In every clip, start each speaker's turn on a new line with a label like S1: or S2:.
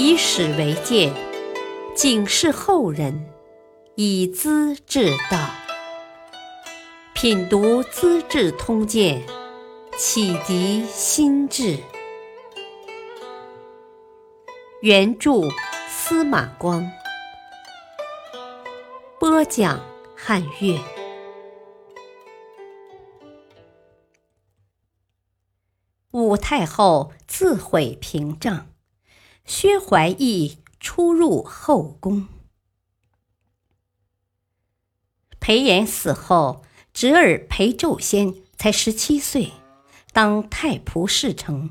S1: 以史为鉴，警示后人，以资治道。品读《资治通鉴》，启迪心智。原著司马光，播讲汉乐。武太后自毁屏障。薛怀义出入后宫。裴炎死后，侄儿裴胄先才十七岁，当太仆侍丞，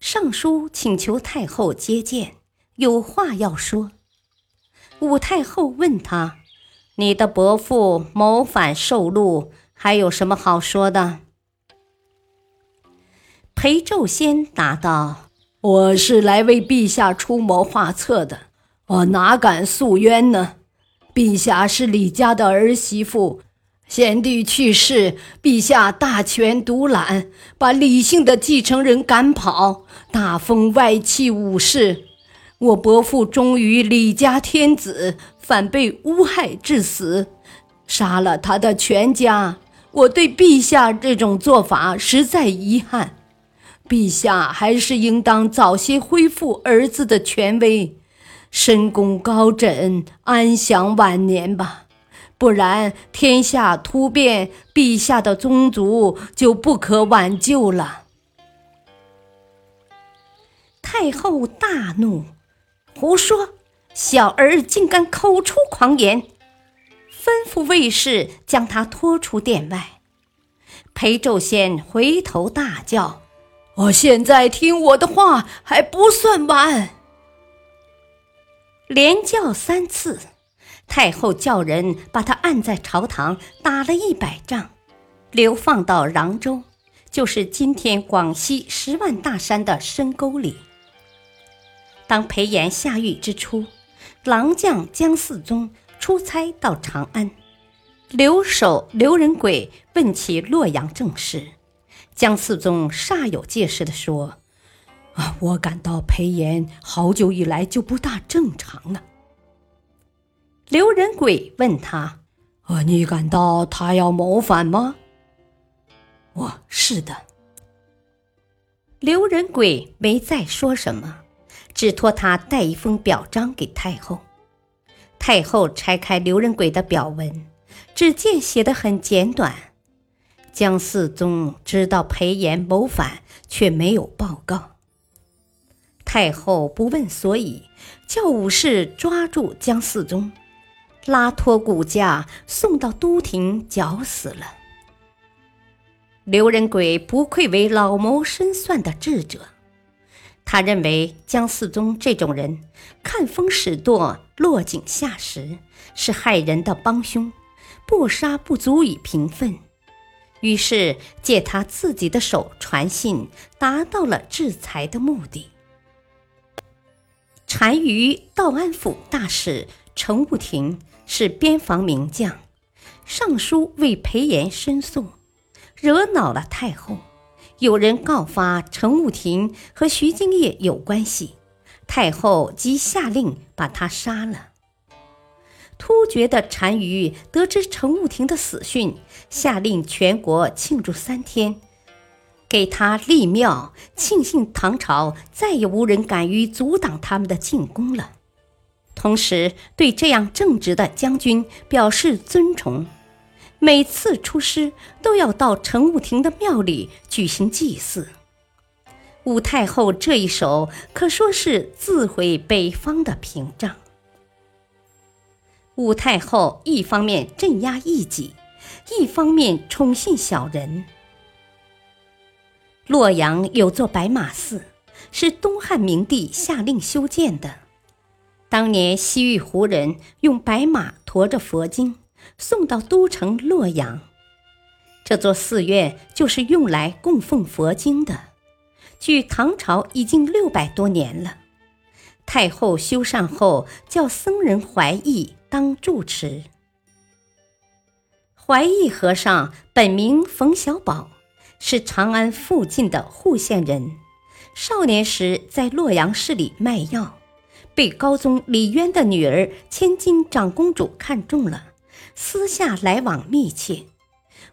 S1: 上书请求太后接见，有话要说。武太后问他：“你的伯父谋反受禄，还有什么好说的？”裴胄先答道。
S2: 我是来为陛下出谋划策的，我哪敢诉冤呢？陛下是李家的儿媳妇，先帝去世，陛下大权独揽，把李姓的继承人赶跑，大封外戚武士。我伯父忠于李家天子，反被诬害致死，杀了他的全家。我对陛下这种做法实在遗憾。陛下还是应当早些恢复儿子的权威，深宫高枕，安享晚年吧。不然天下突变，陛下的宗族就不可挽救了。
S1: 太后大怒，胡说！小儿竟敢口出狂言，吩咐卫士将他拖出殿外。裴胄先回头大叫。
S2: 我现在听我的话还不算晚。
S1: 连叫三次，太后叫人把他按在朝堂打了一百杖，流放到壤州，就是今天广西十万大山的深沟里。当裴炎下狱之初，郎将江嗣宗出差到长安，留守刘仁轨问起洛阳政事。姜嗣宗煞有介事地说：“
S2: 啊，我感到裴炎好久以来就不大正常了。”
S1: 刘仁轨问他：“
S2: 啊，你感到他要谋反吗？”“
S1: 我是的。”刘仁轨没再说什么，只托他带一封表彰给太后。太后拆开刘仁轨的表文，只见写的很简短。姜嗣宗知道裴炎谋反，却没有报告。太后不问所以，叫武士抓住姜嗣宗，拉脱骨架送到都亭绞死了。刘仁轨不愧为老谋深算的智者，他认为姜嗣宗这种人看风使舵、落井下石，是害人的帮凶，不杀不足以平分。于是借他自己的手传信，达到了制裁的目的。单于道安府大使程务亭是边防名将，上书为裴炎申诉，惹恼了太后。有人告发程务亭和徐敬业有关系，太后即下令把他杀了。突厥的单于得知陈务廷的死讯，下令全国庆祝三天，给他立庙，庆幸唐朝再也无人敢于阻挡他们的进攻了。同时，对这样正直的将军表示尊崇，每次出师都要到陈务廷的庙里举行祭祀。武太后这一手可说是自毁北方的屏障。武太后一方面镇压异己，一方面宠信小人。洛阳有座白马寺，是东汉明帝下令修建的。当年西域胡人用白马驮着佛经送到都城洛阳，这座寺院就是用来供奉佛经的。距唐朝已经六百多年了。太后修缮后，叫僧人怀义。当住持，怀义和尚本名冯小宝，是长安附近的户县人。少年时在洛阳市里卖药，被高宗李渊的女儿千金长公主看中了，私下来往密切。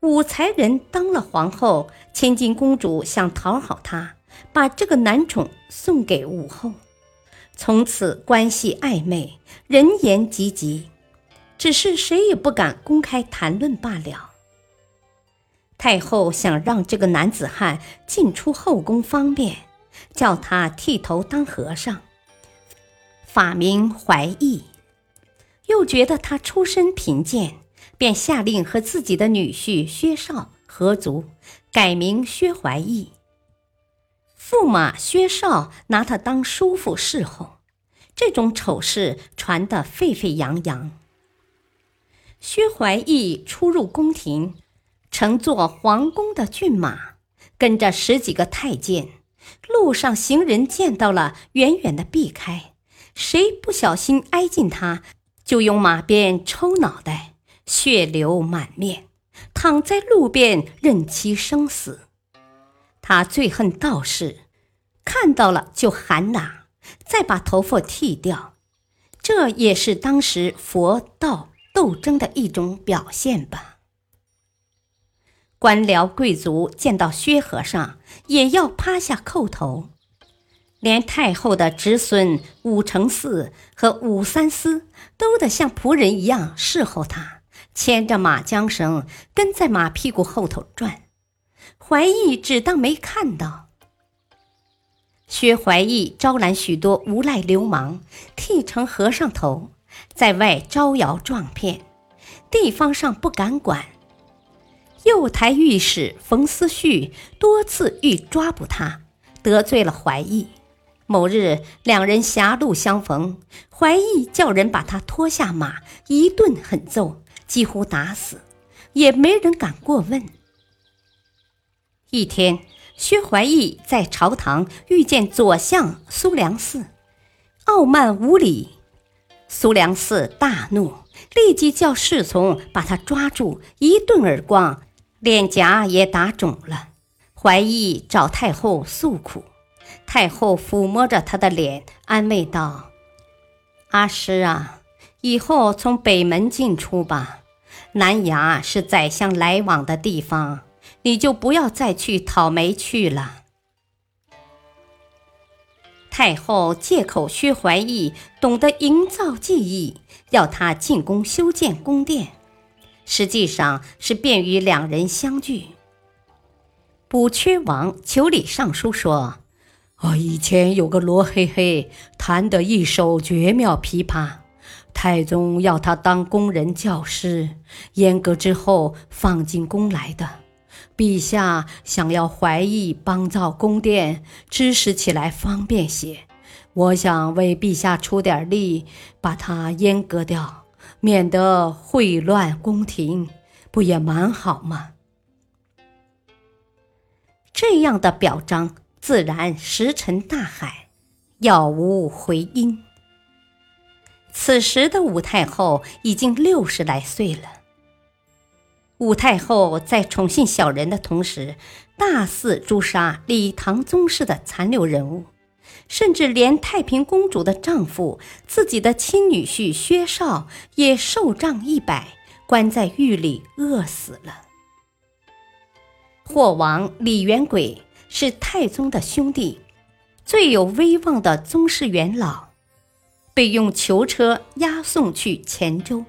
S1: 武才人当了皇后，千金公主想讨好他，把这个男宠送给武后，从此关系暧昧，人言籍籍，只是谁也不敢公开谈论罢了。太后想让这个男子汉进出后宫方便，叫他剃头当和尚，法名怀义，又觉得他出身贫贱。便下令和自己的女婿薛绍合族，改名薛怀义。驸马薛绍拿他当叔父侍候，这种丑事传得沸沸扬扬。薛怀义出入宫廷，乘坐皇宫的骏马，跟着十几个太监，路上行人见到了，远远的避开，谁不小心挨近他，就用马鞭抽脑袋。血流满面，躺在路边任其生死。他最恨道士，看到了就喊打，再把头发剃掉。这也是当时佛道斗争的一种表现吧。官僚贵族见到薛和尚，也要趴下叩头。连太后的侄孙武承嗣和武三思，都得像仆人一样侍候他。牵着马缰绳，跟在马屁股后头转。怀义只当没看到。薛怀义招揽许多无赖流氓，剃成和尚头，在外招摇撞骗，地方上不敢管。右台御史冯思绪多次欲抓捕他，得罪了怀义。某日，两人狭路相逢，怀义叫人把他拖下马，一顿狠揍。几乎打死，也没人敢过问。一天，薛怀义在朝堂遇见左相苏良嗣，傲慢无礼。苏良嗣大怒，立即叫侍从把他抓住，一顿耳光，脸颊也打肿了。怀义找太后诉苦，太后抚摸着他的脸，安慰道：“阿师啊。”以后从北门进出吧，南衙是宰相来往的地方，你就不要再去讨媒去了。太后借口薛怀义懂得营造技艺，要他进宫修建宫殿，实际上是便于两人相聚。补缺王求礼上书说：“
S2: 哦，以前有个罗黑黑弹得一手绝妙琵琶。”太宗要他当工人教师，阉割之后放进宫来的。陛下想要怀义帮造宫殿，知识起来方便些。我想为陛下出点力，把他阉割掉，免得秽乱宫廷，不也蛮好吗？
S1: 这样的表彰，自然石沉大海，杳无回音。此时的武太后已经六十来岁了。武太后在宠幸小人的同时，大肆诛杀李唐宗室的残留人物，甚至连太平公主的丈夫、自己的亲女婿薛绍也受杖一百，关在狱里饿死了。霍王李元轨是太宗的兄弟，最有威望的宗室元老。被用囚车押送去黔州，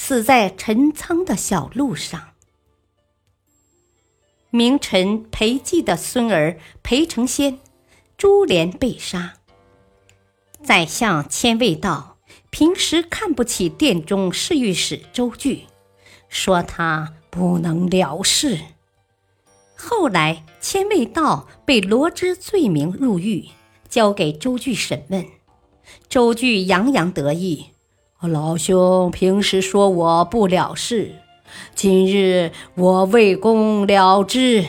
S1: 死在陈仓的小路上。名臣裴寂的孙儿裴承先，株连被杀。宰相千卫道平时看不起殿中侍御史周据，说他不能了事。后来千卫道被罗织罪名入狱，交给周据审问。周据洋洋得意，老兄平时说我不了事，今日我为公了之，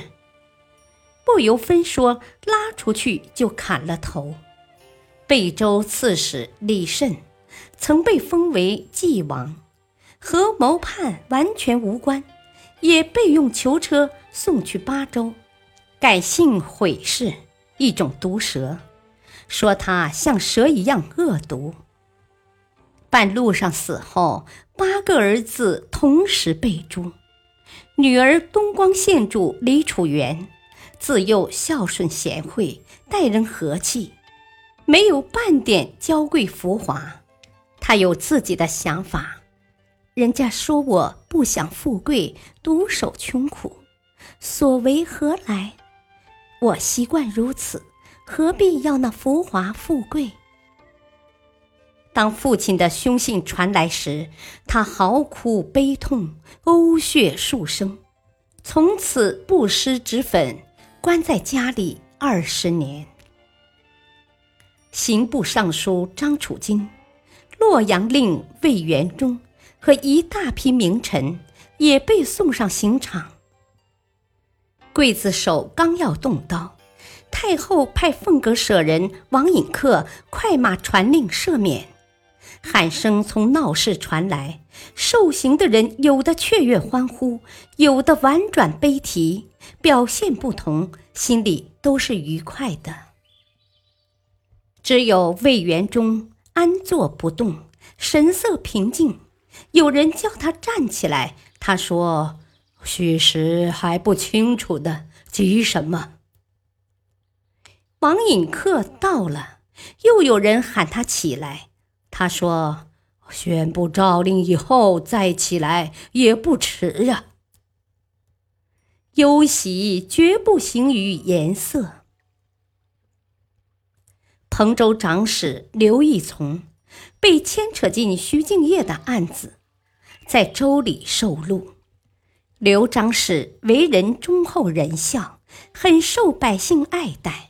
S1: 不由分说拉出去就砍了头。贝州刺史李慎曾被封为晋王，和谋叛完全无关，也被用囚车送去巴州，改姓毁氏，一种毒蛇。说他像蛇一样恶毒。半路上死后，八个儿子同时被诛。女儿东光县主李楚元，自幼孝顺贤惠，待人和气，没有半点娇贵浮华。她有自己的想法。人家说我不想富贵，独守穷苦，所为何来？我习惯如此，何必要那浮华富贵？当父亲的凶信传来时，他嚎哭悲痛，呕血数声，从此不施脂粉，关在家里二十年。刑部尚书张楚金、洛阳令魏元忠和一大批名臣也被送上刑场。刽子手刚要动刀，太后派凤阁舍人王尹克快马传令赦免。喊声从闹市传来，受刑的人有的雀跃欢呼，有的婉转悲啼，表现不同，心里都是愉快的。只有魏元忠安坐不动，神色平静。有人叫他站起来，他说：“虚实还不清楚的，急什么？”王引客到了，又有人喊他起来。他说：“宣布诏令以后再起来也不迟啊。”忧喜绝不形于颜色。彭州长史刘义从被牵扯进徐敬业的案子，在州里受禄。刘长史为人忠厚仁孝，很受百姓爱戴。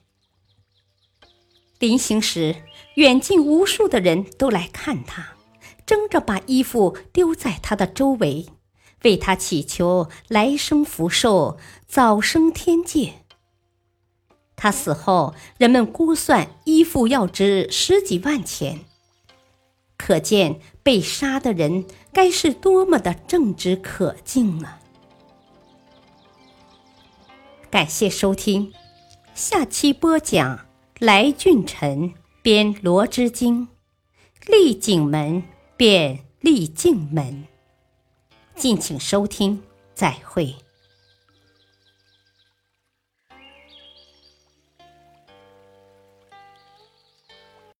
S1: 临行时。远近无数的人都来看他，争着把衣服丢在他的周围，为他祈求来生福寿、早生天界。他死后，人们估算衣服要值十几万钱，可见被杀的人该是多么的正直可敬啊？感谢收听，下期播讲来俊臣。编罗织经，立景门便立静门。敬请收听，再会。